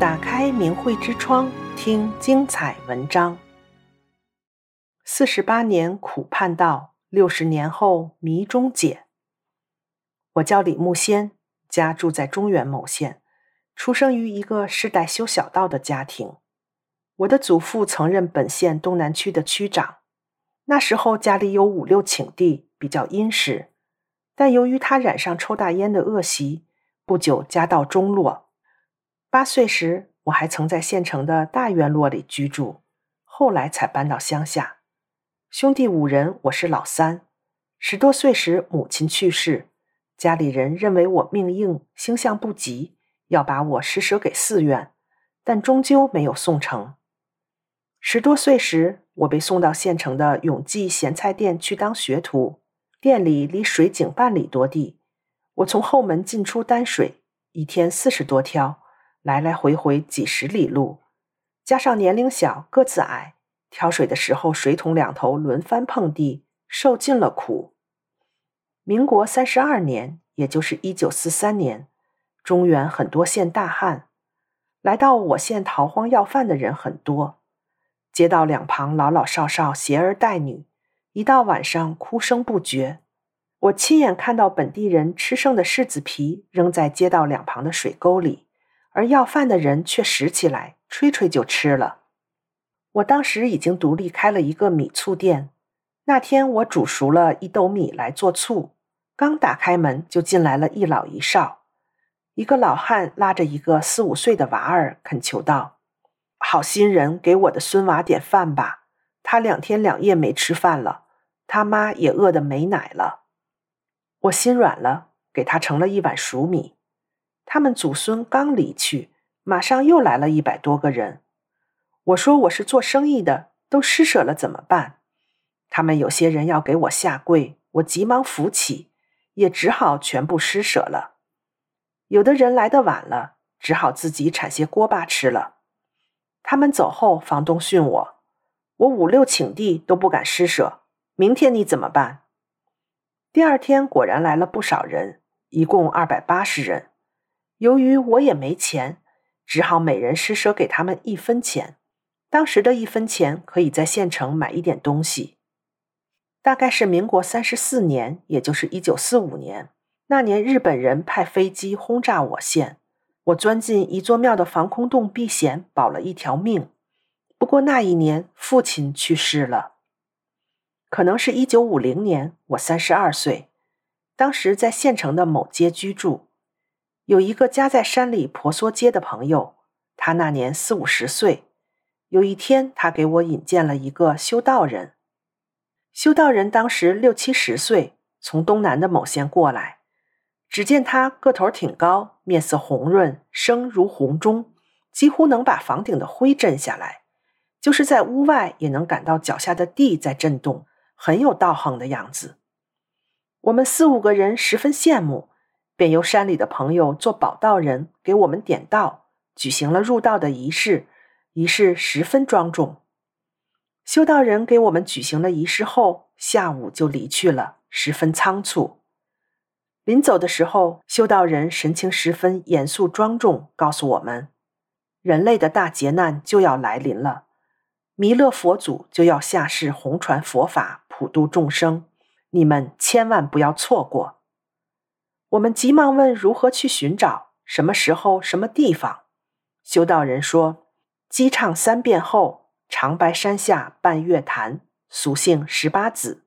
打开明慧之窗，听精彩文章。四十八年苦盼到，六十年后谜终解。我叫李木仙，家住在中原某县，出生于一个世代修小道的家庭。我的祖父曾任本县东南区的区长，那时候家里有五六顷地，比较殷实。但由于他染上抽大烟的恶习，不久家道中落。八岁时，我还曾在县城的大院落里居住，后来才搬到乡下。兄弟五人，我是老三。十多岁时，母亲去世，家里人认为我命硬，星象不吉，要把我施舍给寺院，但终究没有送成。十多岁时，我被送到县城的永记咸菜店去当学徒。店里离水井半里多地，我从后门进出担水，一天四十多挑，来来回回几十里路，加上年龄小、个子矮，挑水的时候水桶两头轮番碰地，受尽了苦。民国三十二年，也就是一九四三年，中原很多县大旱，来到我县逃荒要饭的人很多，街道两旁老老少少携儿带女。一到晚上，哭声不绝。我亲眼看到本地人吃剩的柿子皮扔在街道两旁的水沟里，而要饭的人却拾起来吹吹就吃了。我当时已经独立开了一个米醋店。那天我煮熟了一斗米来做醋，刚打开门就进来了一老一少。一个老汉拉着一个四五岁的娃儿，恳求道：“好心人，给我的孙娃点饭吧，他两天两夜没吃饭了。”他妈也饿得没奶了，我心软了，给他盛了一碗熟米。他们祖孙刚离去，马上又来了一百多个人。我说我是做生意的，都施舍了怎么办？他们有些人要给我下跪，我急忙扶起，也只好全部施舍了。有的人来的晚了，只好自己铲些锅巴吃了。他们走后，房东训我：我五六顷地都不敢施舍。明天你怎么办？第二天果然来了不少人，一共二百八十人。由于我也没钱，只好每人施舍给他们一分钱。当时的一分钱可以在县城买一点东西。大概是民国三十四年，也就是一九四五年。那年日本人派飞机轰炸我县，我钻进一座庙的防空洞避险，保了一条命。不过那一年父亲去世了。可能是一九五零年，我三十二岁，当时在县城的某街居住，有一个家在山里婆娑街的朋友，他那年四五十岁。有一天，他给我引荐了一个修道人。修道人当时六七十岁，从东南的某县过来。只见他个头挺高，面色红润，声如洪钟，几乎能把房顶的灰震下来，就是在屋外也能感到脚下的地在震动。很有道行的样子，我们四五个人十分羡慕，便由山里的朋友做保道人给我们点道，举行了入道的仪式，仪式十分庄重。修道人给我们举行了仪式后，下午就离去了，十分仓促。临走的时候，修道人神情十分严肃庄重，告诉我们，人类的大劫难就要来临了。弥勒佛祖就要下世弘传佛法，普度众生，你们千万不要错过。我们急忙问如何去寻找，什么时候，什么地方？修道人说：击唱三遍后，长白山下半月潭，俗姓十八子。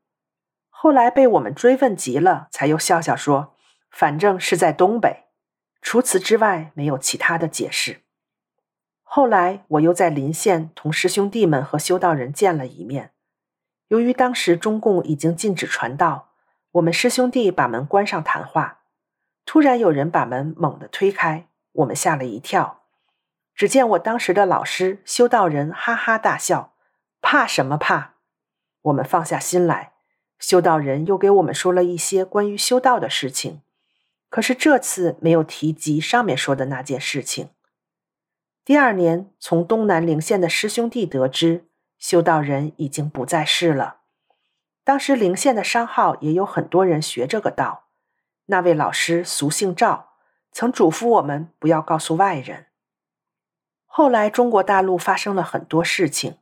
后来被我们追问急了，才又笑笑说：反正是在东北。除此之外，没有其他的解释。后来，我又在临县同师兄弟们和修道人见了一面。由于当时中共已经禁止传道，我们师兄弟把门关上谈话。突然有人把门猛地推开，我们吓了一跳。只见我当时的老师修道人哈哈大笑：“怕什么怕？”我们放下心来。修道人又给我们说了一些关于修道的事情，可是这次没有提及上面说的那件事情。第二年，从东南陵县的师兄弟得知，修道人已经不在世了。当时陵县的商号也有很多人学这个道。那位老师俗姓赵，曾嘱咐我们不要告诉外人。后来中国大陆发生了很多事情，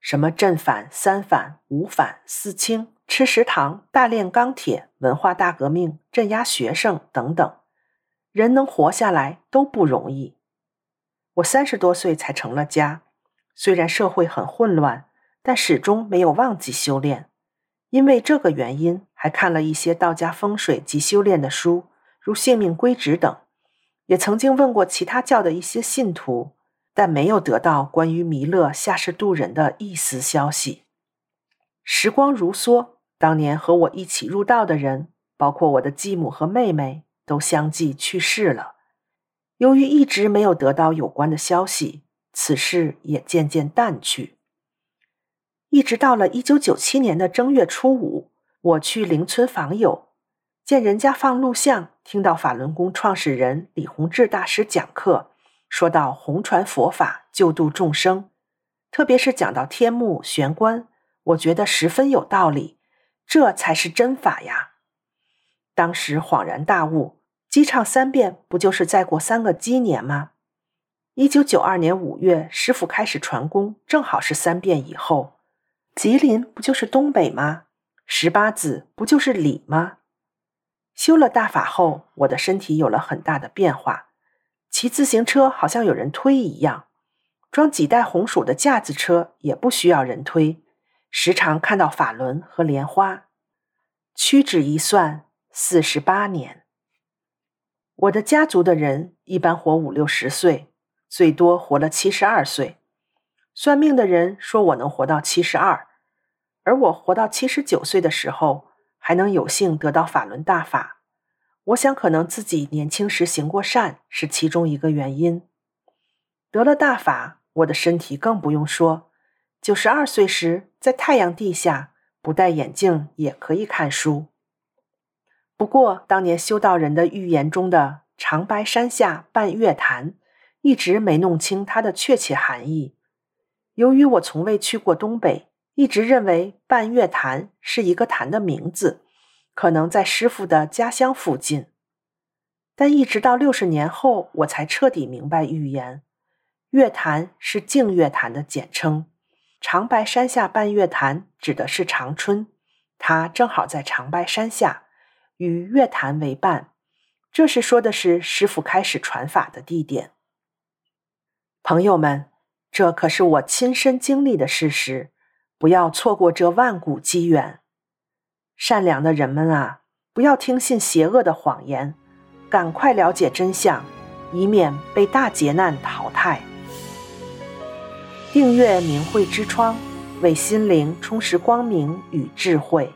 什么镇反、三反、五反、四清、吃食堂、大炼钢铁、文化大革命、镇压学生等等，人能活下来都不容易。我三十多岁才成了家，虽然社会很混乱，但始终没有忘记修炼。因为这个原因，还看了一些道家风水及修炼的书，如《性命归旨》等。也曾经问过其他教的一些信徒，但没有得到关于弥勒下世渡人的一丝消息。时光如梭，当年和我一起入道的人，包括我的继母和妹妹，都相继去世了。由于一直没有得到有关的消息，此事也渐渐淡去。一直到了一九九七年的正月初五，我去邻村访友，见人家放录像，听到法轮功创始人李洪志大师讲课，说到弘传佛法，救度众生，特别是讲到天目玄关，我觉得十分有道理，这才是真法呀！当时恍然大悟，鸡唱三遍，不就是再过三个鸡年吗？一九九二年五月，师傅开始传功，正好是三遍以后。吉林不就是东北吗？十八子不就是理吗？修了大法后，我的身体有了很大的变化，骑自行车好像有人推一样，装几袋红薯的架子车也不需要人推，时常看到法轮和莲花。屈指一算，四十八年。我的家族的人一般活五六十岁，最多活了七十二岁。算命的人说我能活到七十二，而我活到七十九岁的时候，还能有幸得到法轮大法。我想，可能自己年轻时行过善是其中一个原因。得了大法，我的身体更不用说。九十二岁时，在太阳地下不戴眼镜也可以看书。不过，当年修道人的预言中的“长白山下半月潭”，一直没弄清它的确切含义。由于我从未去过东北，一直认为半月潭是一个潭的名字，可能在师傅的家乡附近。但一直到六十年后，我才彻底明白预言：月潭是净月潭的简称，长白山下半月潭指的是长春，它正好在长白山下，与月潭为伴。这是说的是师傅开始传法的地点。朋友们。这可是我亲身经历的事实，不要错过这万古机缘。善良的人们啊，不要听信邪恶的谎言，赶快了解真相，以免被大劫难淘汰。订阅明慧之窗，为心灵充实光明与智慧。